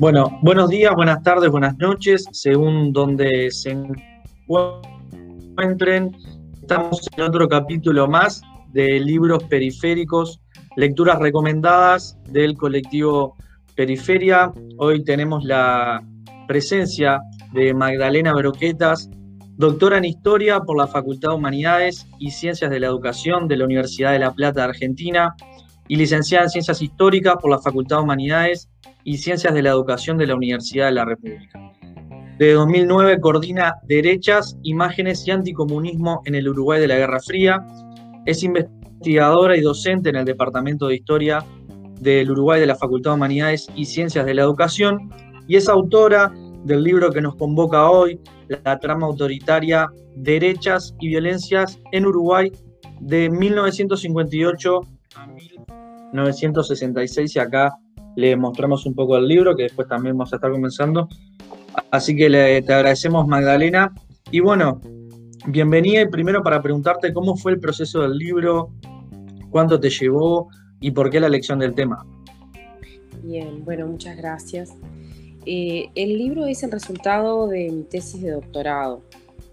Bueno, buenos días, buenas tardes, buenas noches, según donde se encuentren. Estamos en otro capítulo más de libros periféricos, lecturas recomendadas del colectivo Periferia. Hoy tenemos la presencia de Magdalena Broquetas, doctora en Historia por la Facultad de Humanidades y Ciencias de la Educación de la Universidad de La Plata de Argentina y licenciada en Ciencias Históricas por la Facultad de Humanidades y Ciencias de la Educación de la Universidad de la República. De 2009 coordina Derechas, Imágenes y Anticomunismo en el Uruguay de la Guerra Fría. Es investigadora y docente en el Departamento de Historia del Uruguay de la Facultad de Humanidades y Ciencias de la Educación y es autora del libro que nos convoca hoy, La trama autoritaria, Derechas y Violencias en Uruguay de 1958 a 1966 y acá le mostramos un poco el libro, que después también vamos a estar comenzando. Así que le, te agradecemos, Magdalena. Y bueno, bienvenida y primero para preguntarte cómo fue el proceso del libro, cuánto te llevó y por qué la elección del tema. Bien, bueno, muchas gracias. Eh, el libro es el resultado de mi tesis de doctorado.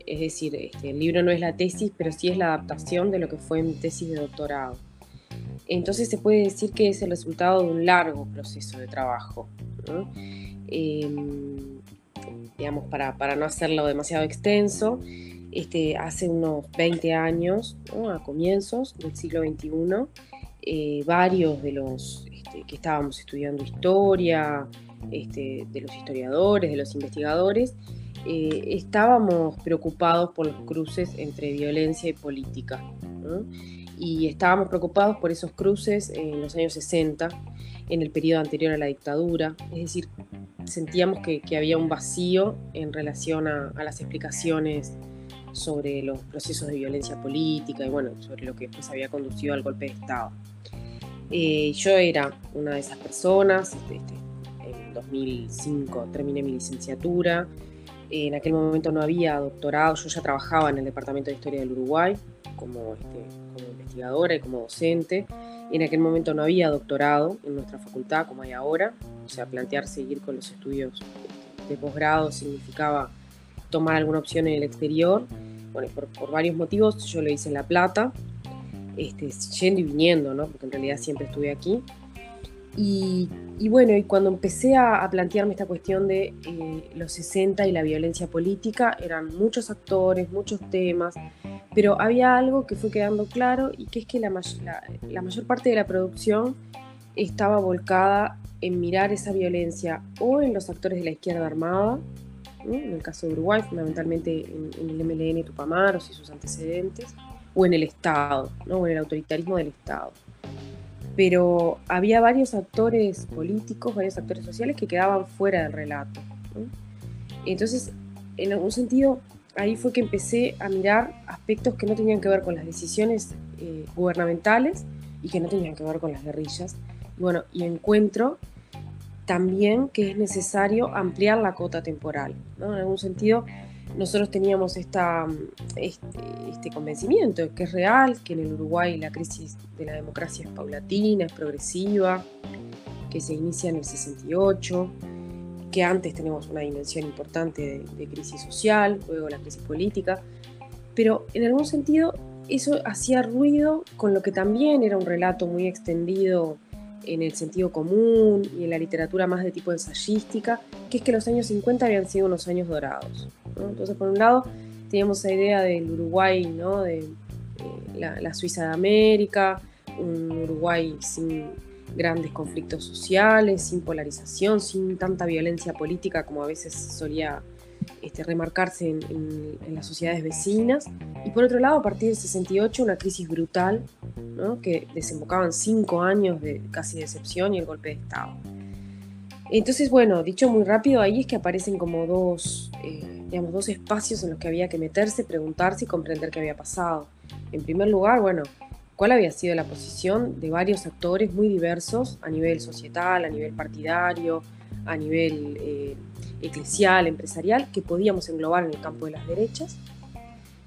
Es decir, este, el libro no es la tesis, pero sí es la adaptación de lo que fue mi tesis de doctorado. Entonces se puede decir que es el resultado de un largo proceso de trabajo. Em, digamos, para, no hacerlo demasiado extenso, este, hace unos 20 años, a comienzos del siglo XXI, eh, varios de los este, que estábamos estudiando historia, este, de los historiadores, de los investigadores, eh, estábamos preocupados por los cruces entre violencia y política y estábamos preocupados por esos cruces en los años 60, en el periodo anterior a la dictadura, es decir, sentíamos que, había un vacío en relación a, las explicaciones sobre los procesos de violencia política y bueno, sobre lo que después había conducido al golpe de Estado. Eh, yo era una de esas personas, este, este, en 2005 terminé mi licenciatura, en aquel momento no había doctorado, yo ya trabajaba en el Departamento de Historia del Uruguay como, este, como investigadora y como docente. En aquel momento no había doctorado en nuestra facultad como hay ahora, o sea, plantear seguir con los estudios de posgrado significaba tomar alguna opción en el exterior. Bueno, por, por varios motivos yo lo hice en La Plata, este, yendo y viniendo, ¿no? porque en realidad siempre estuve aquí. Y, bueno, y cuando empecé a, plantearme esta cuestión de eh, los 60 y la violencia política, eran muchos actores, muchos temas, pero había algo que fue quedando claro y que es que la, la, mayor parte de la producción estaba volcada en mirar esa violencia o en los actores de la izquierda armada, en el caso de Uruguay, fundamentalmente en, el MLN Tupamaros y sus antecedentes, o en el Estado, ¿no? o en el autoritarismo del Estado pero había varios actores políticos, varios actores sociales que quedaban fuera del relato. Entonces, en algún sentido, ahí fue que empecé a mirar aspectos que no tenían que ver con las decisiones eh, gubernamentales y que no tenían que ver con las guerrillas. Bueno, y encuentro también que es necesario ampliar la cota temporal. En algún sentido, nosotros teníamos esta, este, este, convencimiento que es real, que en el Uruguay la crisis de la democracia es paulatina, es progresiva, que se inicia en el 68, que antes tenemos una dimensión importante de, crisis social, luego la crisis política, pero en algún sentido eso hacía ruido con lo que también era un relato muy extendido en el sentido común y en la literatura más de tipo ensayística, que es que los años 50 habían sido unos años dorados. Entonces, por un lado, teníamos esa idea del Uruguay, ¿no? de, eh, la, Suiza de América, un Uruguay sin grandes conflictos sociales, sin polarización, sin tanta violencia política como a veces solía este, remarcarse en, las sociedades vecinas. Y por otro lado, a partir del 68, una crisis brutal, ¿no? que desembocaban cinco años de casi decepción y el golpe de Estado. Entonces, bueno, dicho muy rápido, ahí es que aparecen como dos, eh, digamos, dos espacios en los que había que meterse, preguntarse y comprender qué había pasado. En primer lugar, bueno, cuál había sido la posición de varios actores muy diversos a nivel societal, a nivel partidario, a nivel eh, eclesial, empresarial, que podíamos englobar en el campo de las derechas.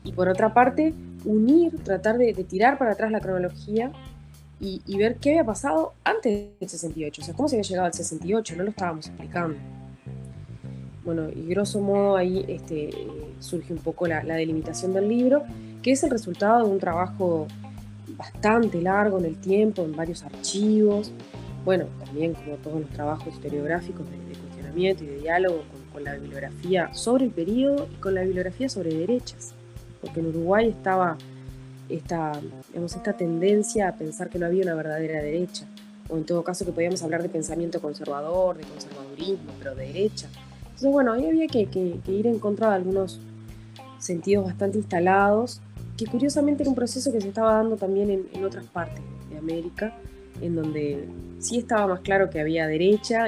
Y por otra parte, unir, tratar de, de tirar para atrás la cronología y, ver qué había pasado antes del 68, o sea, cómo se había llegado al 68, no lo estábamos explicando. Bueno, y grosso modo ahí este, surge un poco la, delimitación del libro, que es el resultado de un trabajo bastante largo en el tiempo, en varios archivos, bueno, también como todos los trabajos historiográficos de, cuestionamiento y de diálogo con, la bibliografía sobre el periodo y con la bibliografía sobre derechas, porque en Uruguay estaba esta, esta tendencia a pensar que no había una verdadera derecha, o en todo caso que podíamos hablar de pensamiento conservador, de conservadurismo, pero de derecha. Entonces, bueno, ahí había que, ir en contra de algunos sentidos bastante instalados, que curiosamente era un proceso que se estaba dando también en, otras partes de América, en donde sí estaba más claro que había derecha,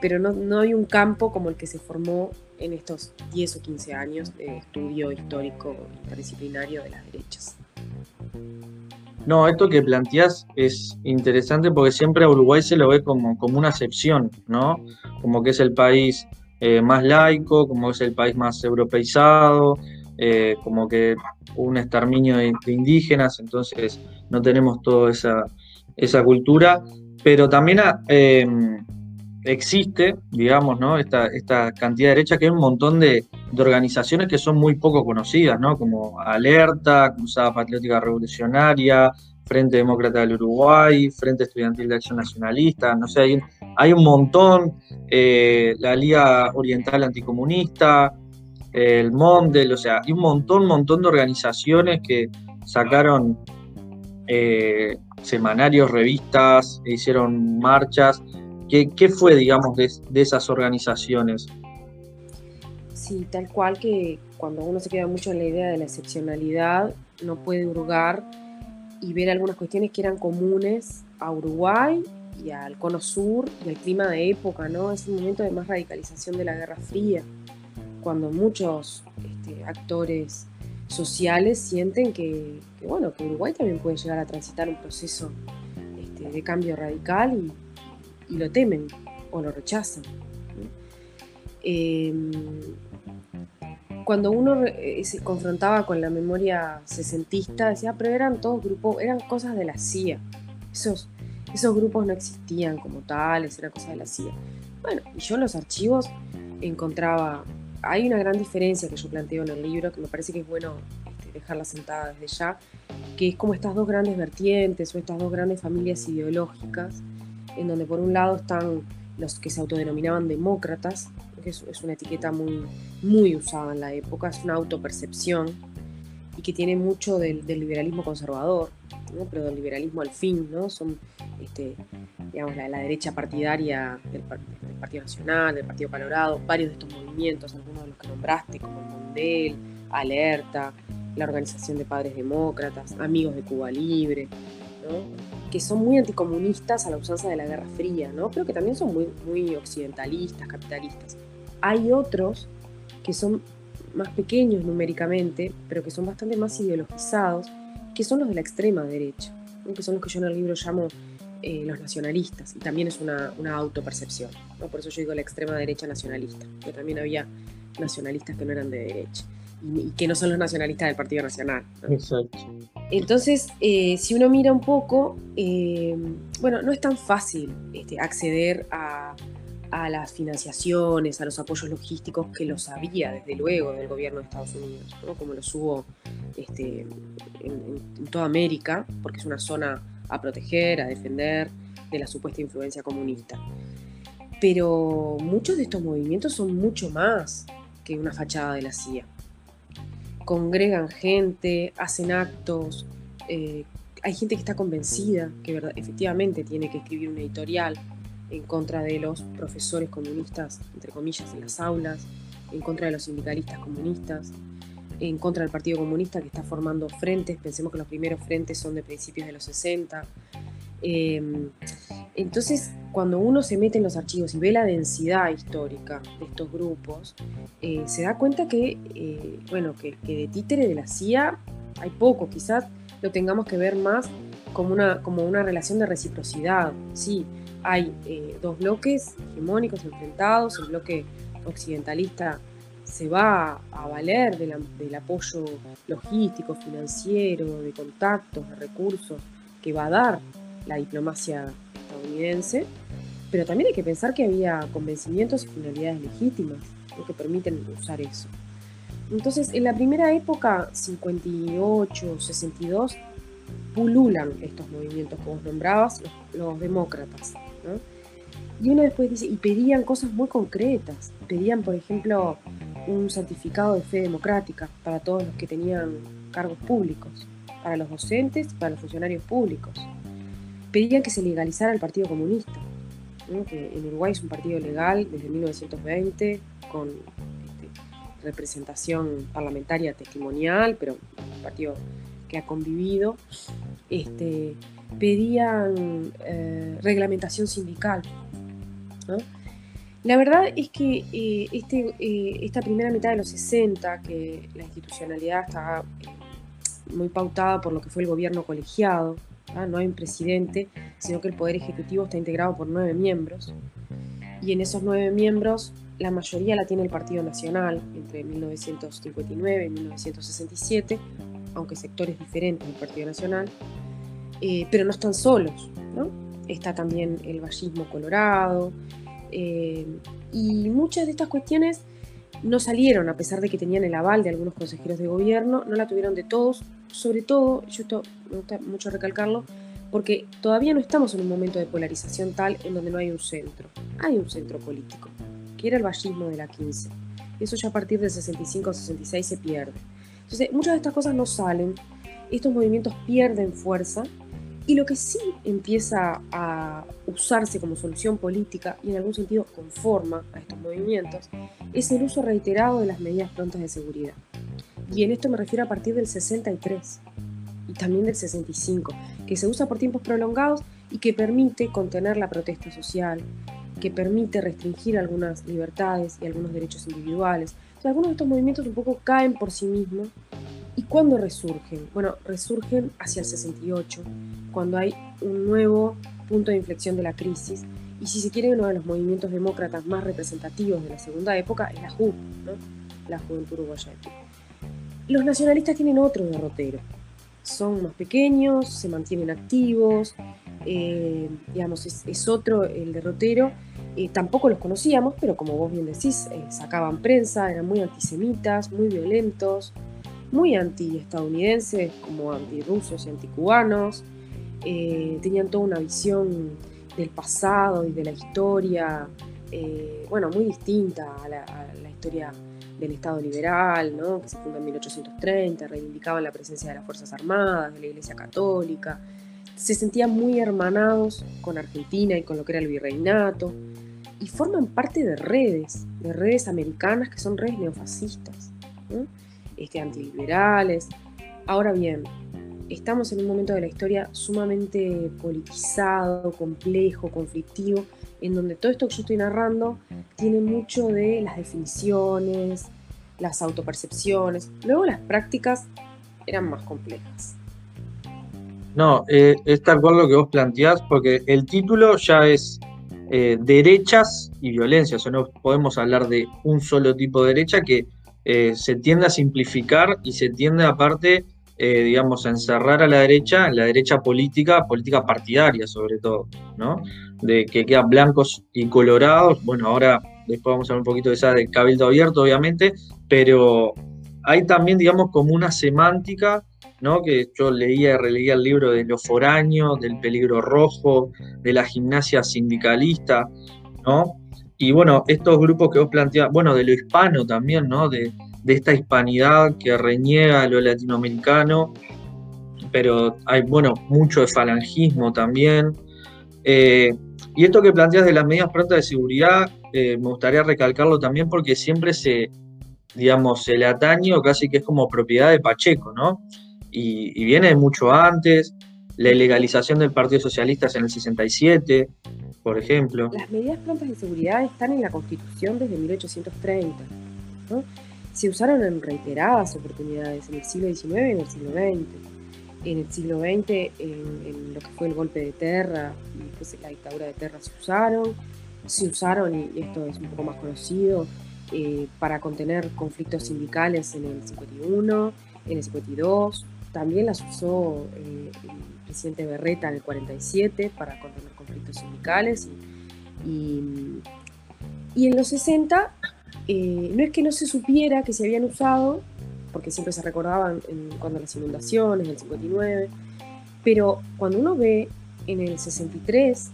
pero no, no hay un campo como el que se formó en estos 10 o 15 años de estudio histórico interdisciplinario de las derechas. No, esto que planteás es interesante porque siempre a Uruguay se lo ve como, como una excepción, ¿no? Como que es el país eh, más laico, como es el país más europeizado, eh, como que un exterminio de, indígenas, entonces no tenemos toda esa, esa cultura, pero también eh, existe, digamos, ¿no? Esta, esta cantidad de derecha, que hay un montón de, organizaciones que son muy poco conocidas, ¿no? Como Alerta, Cruzada Patriótica Revolucionaria, Frente Demócrata del Uruguay, Frente Estudiantil de Acción Nacionalista, no sé, hay, hay un montón, eh, la Liga Oriental Anticomunista, el MONDEL, o sea, hay un montón, montón de organizaciones que sacaron eh, semanarios, revistas, hicieron marchas ¿Qué, fue, digamos, de, esas organizaciones? Sí, tal cual que cuando uno se queda mucho en la idea de la excepcionalidad, no puede hurgar y ver algunas cuestiones que eran comunes a Uruguay y al Cono Sur y al clima de época, ¿no? Es un momento de más radicalización de la Guerra Fría, cuando muchos este, actores sociales sienten que, bueno, que Uruguay también puede llegar a transitar un proceso este, de cambio radical y, y lo temen o lo rechazan. Em, cuando uno eh, se confrontaba con la memoria sesentista, decía, pero eran todos grupos, eran cosas de la CIA. Esos, esos grupos no existían como tales, eran cosas de la CIA. Bueno, y yo en los archivos encontraba, hay una gran diferencia que yo planteo en el libro, que me parece que es bueno este, dejarla sentada desde ya, que es como estas dos grandes vertientes o estas dos grandes familias ideológicas en donde por un lado están los que se autodenominaban demócratas, que es, una etiqueta muy, muy usada en la época, es una autopercepción y que tiene mucho del, liberalismo conservador, pero del liberalismo al fin, ¿no? Son este, digamos, la, derecha partidaria del, Partido Nacional, del Partido Colorado, varios de estos movimientos, algunos de los que nombraste, como el Mondel, Alerta, la Organización de Padres Demócratas, Amigos de Cuba Libre, ¿no? que son muy anticomunistas a la usanza de la Guerra Fría, ¿no? pero que también son muy, muy occidentalistas, capitalistas. Hay otros que son más pequeños numéricamente, pero que son bastante más ideologizados, que son los de la extrema derecha, que son los que yo en el libro llamo eh, los nacionalistas, y también es una, una autopercepción, ¿no? por eso yo digo la extrema derecha nacionalista, que también había nacionalistas que no eran de derecha y, que no son los nacionalistas del Partido Nacional. Exacto. Entonces, eh, si uno mira un poco, eh, bueno, no es tan fácil este, acceder a, las financiaciones, a los apoyos logísticos que los había desde luego del gobierno de Estados Unidos, como los hubo este, en, toda América, porque es una zona a proteger, a defender de la supuesta influencia comunista. Pero muchos de estos movimientos son mucho más que una fachada de la CIA congregan gente, hacen actos, eh, hay gente que está convencida que efectivamente tiene que escribir un editorial en contra de los profesores comunistas, entre comillas, en las aulas, en contra de los sindicalistas comunistas, en contra del Partido Comunista que está formando frentes, pensemos que los primeros frentes son de principios de los 60. Em, entonces, cuando uno se mete en los archivos y ve la densidad histórica de estos grupos, eh, se da cuenta que, eh, bueno, que, de títere de la CIA hay poco, quizás lo tengamos que ver más como una, como una relación de reciprocidad. Sí, hay eh, dos bloques hegemónicos enfrentados, el bloque occidentalista se va a valer del apoyo logístico, financiero, de contactos, de recursos que va a dar la diplomacia estadounidense, pero también hay que pensar que había convencimientos y finalidades legítimas que permiten usar eso. Entonces, en la primera época, 58, 62, pululan estos movimientos que vos nombrabas, los, demócratas. Y uno después dice, y pedían cosas muy concretas. Pedían, por ejemplo, un certificado de fe democrática para todos los que tenían cargos públicos, para los docentes, para los funcionarios públicos. Pedían que se legalizara el Partido Comunista, que en Uruguay es un partido legal desde 1920, con este, representación parlamentaria testimonial, pero un partido que ha convivido. Este, pedían eh, reglamentación sindical. La verdad es que eh, este, eh, esta primera mitad de los 60, que la institucionalidad estaba muy pautada por lo que fue el gobierno colegiado, no hay un presidente, sino que el Poder Ejecutivo está integrado por nueve miembros, y en esos nueve miembros la mayoría la tiene el Partido Nacional entre 1959 y 1967, aunque sectores diferentes del Partido Nacional, pero no están solos, Está también el vallismo colorado, eh, y muchas de estas cuestiones no salieron, a pesar de que tenían el aval de algunos consejeros de gobierno, no la tuvieron de todos, sobre todo, y esto me gusta mucho recalcarlo, porque todavía no estamos en un momento de polarización tal en donde no hay un centro. Hay un centro político, que era el vallismo de la 15. Eso ya a partir del 65 66 se pierde. Entonces, muchas de estas cosas no salen, estos movimientos pierden fuerza y lo que sí empieza a usarse como solución política y en algún sentido conforma a estos movimientos es el uso reiterado de las medidas prontas de seguridad. Y en esto me refiero a partir del 63 y también del 65, que se usa por tiempos prolongados y que permite contener la protesta social, que permite restringir algunas libertades y algunos derechos individuales. algunos de estos movimientos un poco caen por sí mismos ¿Y cuándo resurgen? Bueno, resurgen hacia el 68, cuando hay un nuevo punto de inflexión de la crisis. Y si se quiere, uno de los movimientos demócratas más representativos de la segunda época es la JUP, la Juventud Uruguaya Los nacionalistas tienen otro derrotero. Son más pequeños, se mantienen activos, eh, digamos, es, otro el derrotero. Eh, tampoco los conocíamos, pero como vos bien decís, eh, sacaban prensa, eran muy antisemitas, muy violentos, muy anti-estadounidenses, como anti-rusos y anticubanos. Eh, tenían toda una visión del pasado y de la historia, eh, bueno, muy distinta a la, historia del Estado liberal, ¿no? que se funda en 1830, reivindicaban la presencia de las Fuerzas Armadas, de la Iglesia Católica, se sentían muy hermanados con Argentina y con lo que era el virreinato, y forman parte de redes, de redes americanas que son redes neofascistas este, antiliberales. Ahora bien, estamos en un momento de la historia sumamente politizado, complejo, conflictivo, en donde todo esto que yo estoy narrando tiene mucho de las definiciones, las autopercepciones. Luego las prácticas eran más complejas. No, eh, es tal cual lo que vos planteás, porque el título ya es eh, derechas y violencia, o sea, no podemos hablar de un solo tipo de derecha que eh, se tiende a simplificar y se tiende aparte, eh, digamos, a encerrar a la derecha, la derecha política, política partidaria sobre todo, ¿no? De que quedan blancos y colorados. Bueno, ahora después vamos a hablar un poquito de esa de cabildo abierto, obviamente, pero hay también, digamos, como una semántica, ¿no? Que yo leía y releía el libro de los foráneos, del peligro rojo, de la gimnasia sindicalista, ¿no? Y bueno, estos grupos que vos planteás, bueno, de lo hispano también, ¿no? De, esta hispanidad que reniega a lo latinoamericano, pero hay, bueno, mucho de falangismo también. Eh, y esto que planteas de las medidas prontas de seguridad, eh, me gustaría recalcarlo también porque siempre se, digamos, se le atañe casi que es como propiedad de Pacheco, ¿no? Y, y viene mucho antes, la ilegalización del Partido Socialista en el 67, por ejemplo. Las medidas prontas de seguridad están en la Constitución desde 1830. Se usaron en reiteradas oportunidades en el siglo XIX y en el siglo XX. En el siglo XX, en, lo que fue el golpe de Terra y después la dictadura de Terra se usaron. Se usaron, y esto es un poco más conocido, eh, para contener conflictos sindicales en el 51, en el 52. También las usó eh, presidente Berreta en el 47 para contener conflictos sindicales. Y, y, en los 60 eh, no es que no se supiera que se habían usado, porque siempre se recordaban en, cuando las inundaciones, en el 59, pero cuando uno ve en el 63,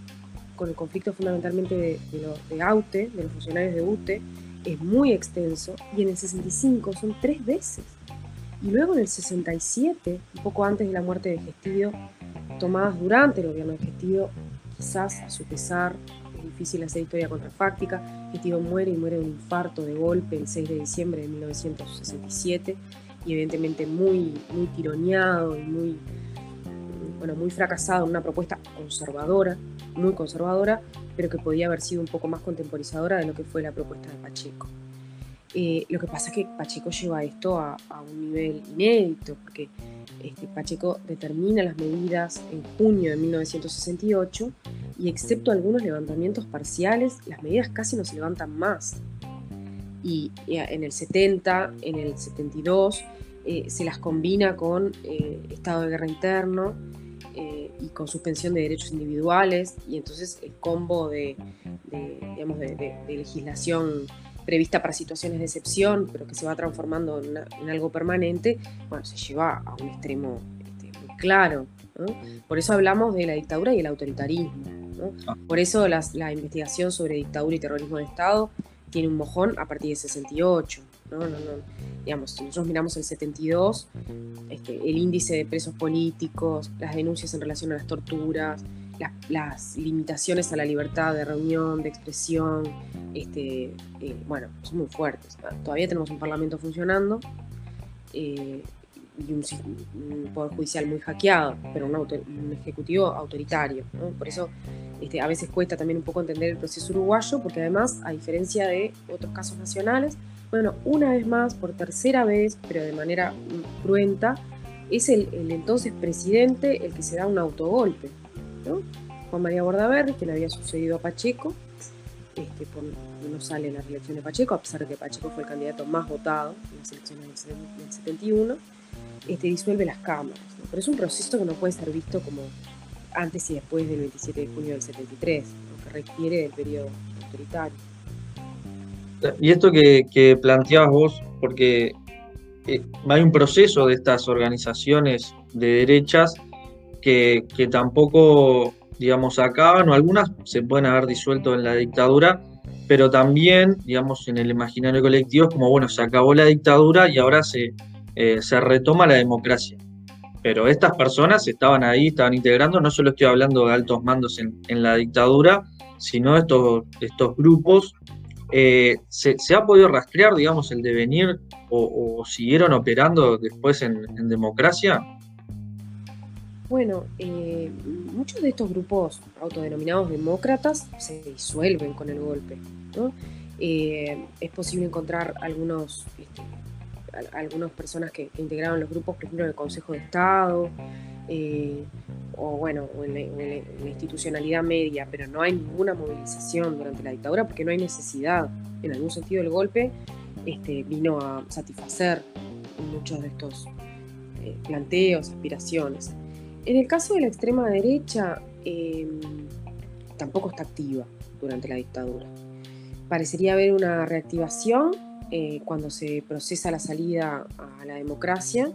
con el conflicto fundamentalmente de, de, de AUTE, de los funcionarios de UTE, es muy extenso, y en el 65 son tres veces. Y luego en el 67, un poco antes de la muerte de Gestido, tomadas durante el gobierno de Gestido, quizás a su pesar, es difícil hacer historia contrafáctica, Gestido muere y muere de un infarto de golpe el 6 de diciembre de 1967, y evidentemente muy, muy tironeado y muy, bueno, muy fracasado en una propuesta conservadora, muy conservadora, pero que podía haber sido un poco más contemporizadora de lo que fue la propuesta de Pacheco. Eh, lo que pasa es que Pacheco lleva esto a, un nivel inédito, porque este, Pacheco determina las medidas en junio de 1968 y excepto algunos levantamientos parciales, las medidas casi no se levantan más. Y, en el 70, en el 72, eh, se las combina con eh, estado de guerra interno y con suspensión de derechos individuales, y entonces el combo de, digamos, de legislación prevista para situaciones de excepción, pero que se va transformando en, algo permanente, bueno, se lleva a un extremo este, muy claro. Por eso hablamos de la dictadura y el autoritarismo. Ah. Por eso la investigación sobre dictadura y terrorismo de Estado tiene un mojón a partir de 68. ¿no? No, Digamos, si nosotros miramos el 72, este, el índice de presos políticos, las denuncias en relación a las torturas, las, limitaciones a la libertad de reunión, de expresión, este, eh, bueno, son muy fuertes. Todavía tenemos un parlamento funcionando eh, y un, poder judicial muy hackeado, pero un, ejecutivo autoritario. Por eso este, a veces cuesta también un poco entender el proceso uruguayo, porque además, a diferencia de otros casos nacionales, bueno, una vez más, por tercera vez, pero de manera cruenta, es el entonces presidente el que se da un autogolpe. Juan María Bordaberry, que le había sucedido a Pacheco, este, no sale la reelección de Pacheco, a pesar de que Pacheco fue el candidato más votado en las elecciones del, 71, este, disuelve las cámaras. Pero es un proceso que no puede ser visto como antes y después del 27 de junio del 73, que requiere del periodo autoritario. Y esto que, planteabas vos, porque eh, hay un proceso de estas organizaciones de derechas que, tampoco, digamos, acaban, o algunas se pueden haber disuelto en la dictadura, pero también, digamos, en el imaginario colectivo es como, bueno, se acabó la dictadura y ahora se, eh, se retoma la democracia. Pero estas personas estaban ahí, estaban integrando, no solo estoy hablando de altos mandos en, la dictadura, sino estos, estos grupos. Eh, se, ha podido rastrear, digamos, el devenir o, siguieron operando después en, en democracia? Bueno, eh, muchos de estos grupos autodenominados demócratas se disuelven con el golpe. Eh, es posible encontrar algunos, este, algunas personas que, integraron los grupos, por ejemplo, en el Consejo de Estado, eh, o bueno, en la, institucionalidad media, pero no hay ninguna movilización durante la dictadura porque no hay necesidad. En algún sentido, el golpe este, vino a satisfacer muchos de estos planteos, aspiraciones. En el caso de la extrema derecha, em, tampoco está activa durante la dictadura. Parecería haber una reactivación eh, cuando se procesa la salida a la democracia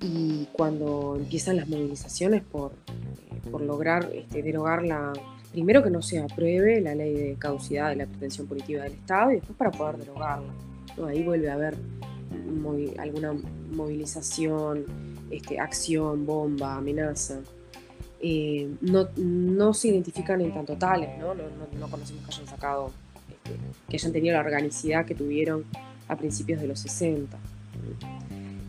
y cuando empiezan las movilizaciones por, eh, lograr este, derogar la, primero que no se apruebe la ley de caducidad de la pretensión política del Estado y después para poder derogarla. Ahí vuelve a haber alguna movilización este, acción, bomba, amenaza. Eh, no, se identifican en tanto tales, ¿no? No, conocemos que hayan sacado, este, que hayan tenido la organicidad que tuvieron a principios de los 60.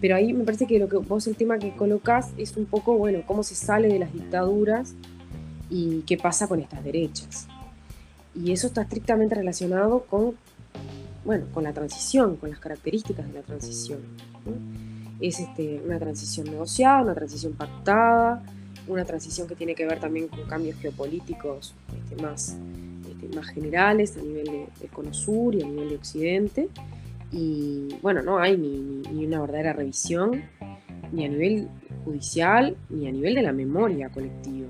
Pero ahí me parece que lo que vos el tema que colocás es un poco, bueno, cómo se sale de las dictaduras y qué pasa con estas derechas. Y eso está estrictamente relacionado con, bueno, con la transición, con las características de la transición es este, una transición negociada, una transición pactada, una transición que tiene que ver también con cambios geopolíticos este, más, este, más generales a nivel de, Cono Sur y a nivel de Occidente. Y bueno, no hay ni, una verdadera revisión, ni a nivel judicial ni a nivel de la memoria colectiva.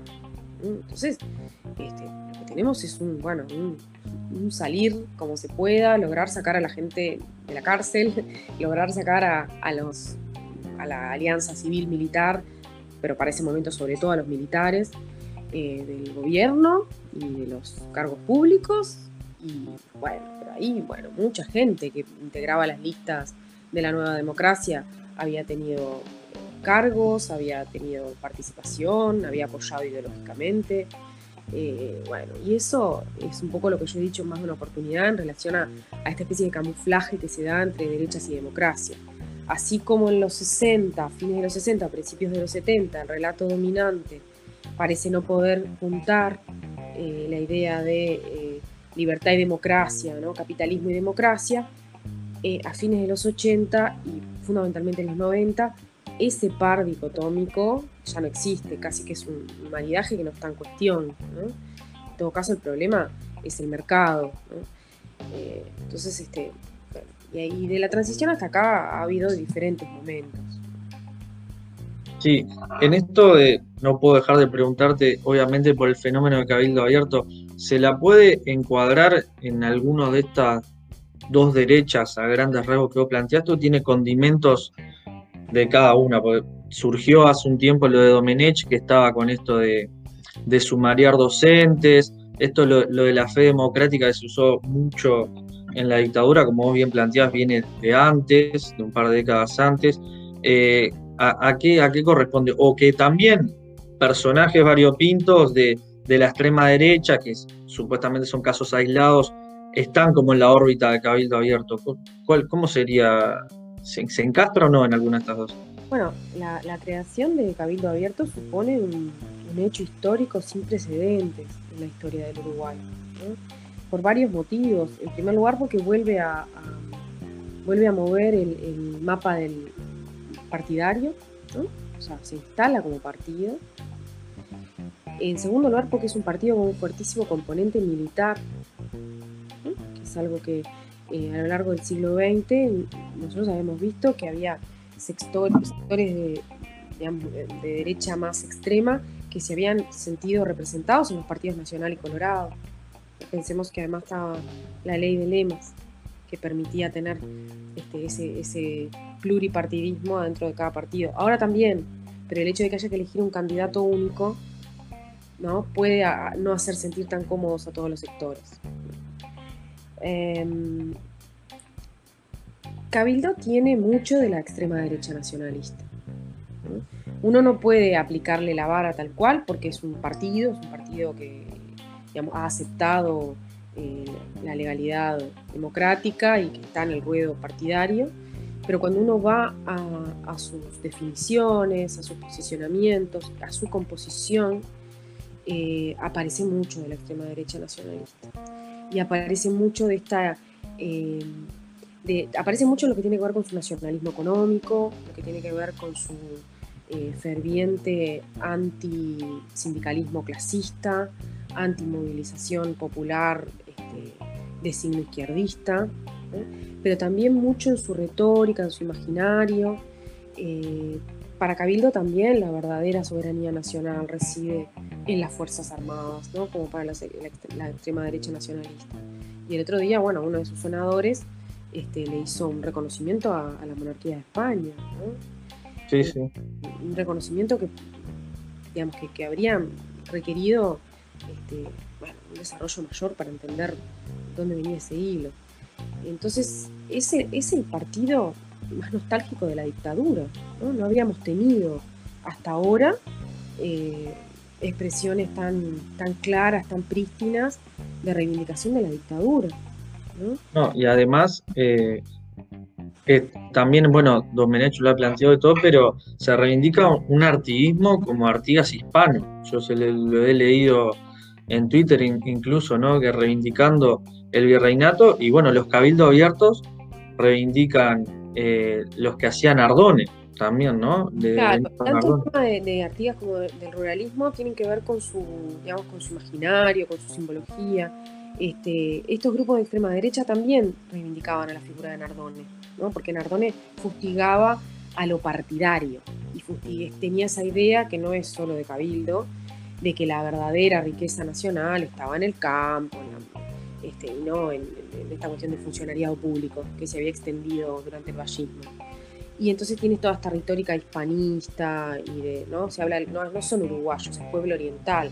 Entonces, lo que tenemos es un, bueno, un, salir como se pueda, lograr sacar a la gente de la cárcel, lograr sacar a, los, a la alianza civil-militar, pero para ese momento sobre todo a los militares, eh, del gobierno y de los cargos públicos. Y bueno, por ahí, bueno, mucha gente que integraba las listas de la nueva democracia había tenido cargos, había tenido participación, había apoyado ideológicamente. Eh, bueno, y eso es un poco lo que yo he dicho más de una oportunidad en relación a, esta especie de camuflaje que se da entre derechas y democracia. Así como en los 60, fines de los 60, principios de los 70, el relato dominante parece no poder juntar eh, la idea de eh, libertad y democracia, ¿no? capitalismo y democracia, a fines de los 80 y fundamentalmente en los 90, ese par dicotómico ya no existe, casi que es un maridaje que no está en cuestión. En todo caso, el problema es el mercado. Eh, entonces, este, y, de la transición hasta acá ha habido diferentes momentos. Sí, en esto de, no puedo dejar de preguntarte, obviamente por el fenómeno de cabildo abierto, ¿se la puede encuadrar en alguno de estas dos derechas a grandes rasgos que vos planteaste o tiene condimentos de cada una, porque surgió hace un tiempo lo de Domenech, que estaba con esto de, sumariar docentes, esto lo, de la fe democrática que se usó mucho en la dictadura, como vos bien planteás, viene de antes, de un par de décadas antes. Eh, a, qué, ¿A qué corresponde? O que también personajes variopintos de, de la extrema derecha, que supuestamente son casos aislados, están como en la órbita de Cabildo Abierto. ¿Cuál, ¿Cómo sería ¿Se, encastra o no en alguna de estas dos? Bueno, la, creación de Cabildo Abierto supone un, hecho histórico sin precedentes en la historia del Uruguay, por varios motivos. En primer lugar, porque vuelve a, vuelve a mover el, mapa del partidario, o sea, se instala como partido. En segundo lugar, porque es un partido con un fuertísimo componente militar, que es algo que eh, a lo largo del siglo XX nosotros habíamos visto que había sectores, de, derecha más extrema que se habían sentido representados en los partidos Nacional y Colorado. Pensemos que además estaba la ley de lemas que permitía tener este, ese, pluripartidismo dentro de cada partido. Ahora también, pero el hecho de que haya que elegir un candidato único ¿no? puede no hacer sentir tan cómodos a todos los sectores. Em, Cabildo tiene mucho de la extrema derecha nacionalista. Uno no puede aplicarle la vara tal cual porque es un partido, es un partido que ha aceptado eh, la legalidad democrática y que está en el ruedo partidario, pero cuando uno va a, sus definiciones, a sus posicionamientos, a su composición, eh, aparece mucho de la extrema derecha nacionalista. Y aparece mucho de esta... Eh, aparece mucho lo que tiene que ver con su nacionalismo económico, lo que tiene que ver con su eh, ferviente anti-sindicalismo clasista, anti-movilización popular este, de signo izquierdista, pero también mucho en su retórica, en su imaginario. Eh, para Cabildo también la verdadera soberanía nacional reside en las Fuerzas Armadas, ¿no? como para la, extrema derecha nacionalista. Y el otro día, bueno, uno de sus senadores este, le hizo un reconocimiento a, la monarquía de España. Sí, sí. Un reconocimiento que, digamos, que, habría requerido este, un desarrollo mayor para entender dónde venía ese hilo. Entonces, ese es el partido más nostálgico de la dictadura. No, no habíamos tenido hasta ahora eh, expresiones tan, tan claras, tan prístinas de reivindicación de la dictadura. ¿no? y además, eh, también, bueno, Domenech lo ha planteado de todo, pero se reivindica un artiguismo como Artigas hispano. Yo se lo he leído en Twitter incluso, ¿no? Que reivindicando el virreinato y bueno, los cabildos abiertos reivindican eh, los que hacían Ardone también, ¿no? claro, tanto el tema de, Artigas como del ruralismo tienen que ver con su, digamos, con su imaginario, con su simbología este, estos grupos de extrema derecha también reivindicaban a la figura de Nardone, ¿no? porque Nardone fustigaba a lo partidario. Y, tenía esa idea que no es solo de Cabildo, de que la verdadera riqueza nacional estaba en el campo, en este, no en, esta cuestión de funcionariado público que se había extendido durante el vallismo. Y entonces tiene toda esta retórica hispanista y de, ¿no? Se habla, no, no son uruguayos, es pueblo oriental.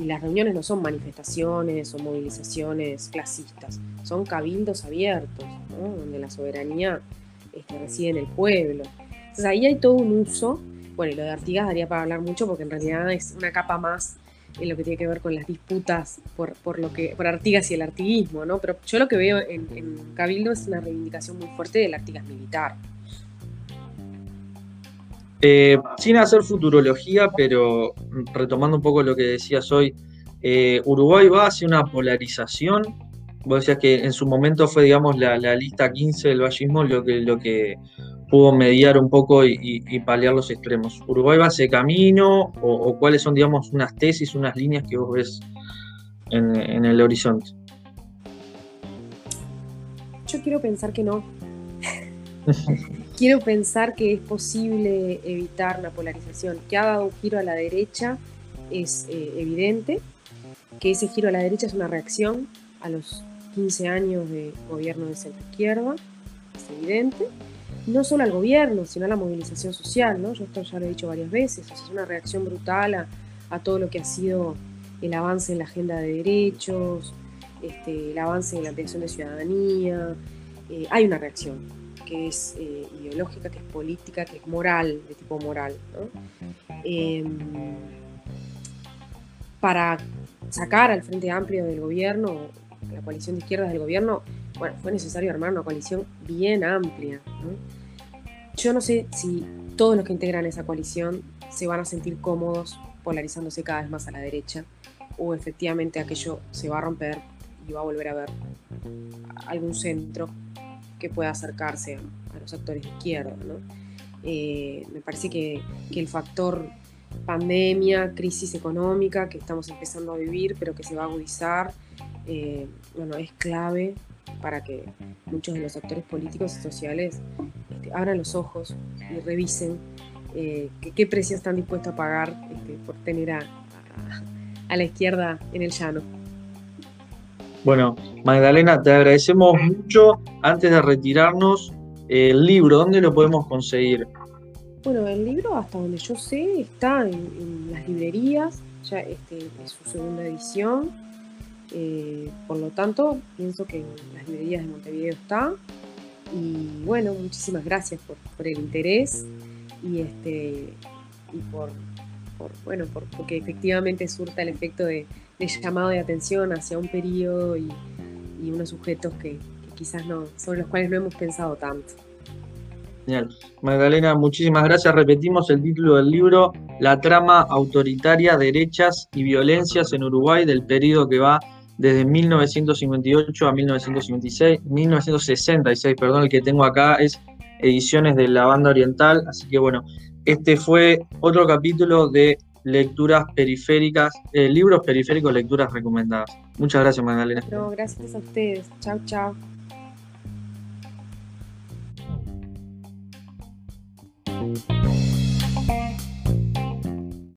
Y las reuniones no son manifestaciones o movilizaciones clasistas, son cabildos abiertos, donde la soberanía este, reside en el pueblo. Entonces ahí hay todo un uso. Bueno, y lo de Artigas daría para hablar mucho porque en realidad es una capa más en lo que tiene que ver con las disputas por, por, lo que, por Artigas y el artiguismo, ¿no? Pero yo lo que veo en, en Cabildo es una reivindicación muy fuerte del Artigas militar. Eh, sin hacer futurología, pero retomando un poco lo que decías hoy, eh, Uruguay va hacia una polarización. Vos decías que en su momento fue, digamos, la, lista 15 del vallismo lo que, lo que pudo mediar un poco y, paliar los extremos. ¿Uruguay va hacia camino o, cuáles son, digamos, unas tesis, unas líneas que vos ves en, en el horizonte? Yo quiero pensar que no. quiero pensar que es posible evitar la polarización. Que ha dado un giro a la derecha es eh, evidente, que ese giro a la derecha es una reacción a los 15 años de gobierno de centro izquierda, es evidente. No solo al gobierno, sino a la movilización social, ¿no? Yo esto ya lo he dicho varias veces, es una reacción brutal a, todo lo que ha sido el avance en la agenda de derechos, este, el avance en la ampliación de ciudadanía. Eh, hay una reacción, que es eh, ideológica, que es política, que es moral, de tipo moral. Em, para sacar al Frente Amplio del gobierno, la coalición de izquierdas del gobierno, bueno, fue necesario armar una coalición bien amplia. Yo no sé si todos los que integran esa coalición se van a sentir cómodos polarizándose cada vez más a la derecha o efectivamente aquello se va a romper y va a volver a ver algún centro que pueda acercarse a, los actores de izquierda. Eh, me parece que, el factor pandemia, crisis económica que estamos empezando a vivir, pero que se va a agudizar, eh, bueno, es clave para que muchos de los actores políticos y sociales este, abran los ojos y revisen eh, qué precio están dispuestos a pagar este, por tener a la izquierda en el llano. Bueno, Magdalena, te agradecemos mucho. Antes de retirarnos, el libro, ¿dónde lo podemos conseguir? Bueno, el libro, hasta donde yo sé, está en, las librerías, ya este, es su segunda edición. Eh, por lo tanto, pienso que en las librerías de Montevideo está. Y bueno, muchísimas gracias por, el interés y, este, y por, bueno, porque efectivamente surta el efecto de, llamado de atención hacia un periodo y, unos sujetos que, quizás no, sobre los cuales no hemos pensado tanto. Genial. Magdalena, muchísimas gracias. Repetimos el título del libro, La trama autoritaria, derechas y violencias en Uruguay del periodo que va desde 1958 a 1956, 1966, perdón, el que tengo acá es Ediciones de la Banda Oriental, así que bueno, este fue otro capítulo de lecturas periféricas, eh, libros periféricos, lecturas recomendadas. Muchas gracias, Magdalena. No, gracias a ustedes. Chao, chao.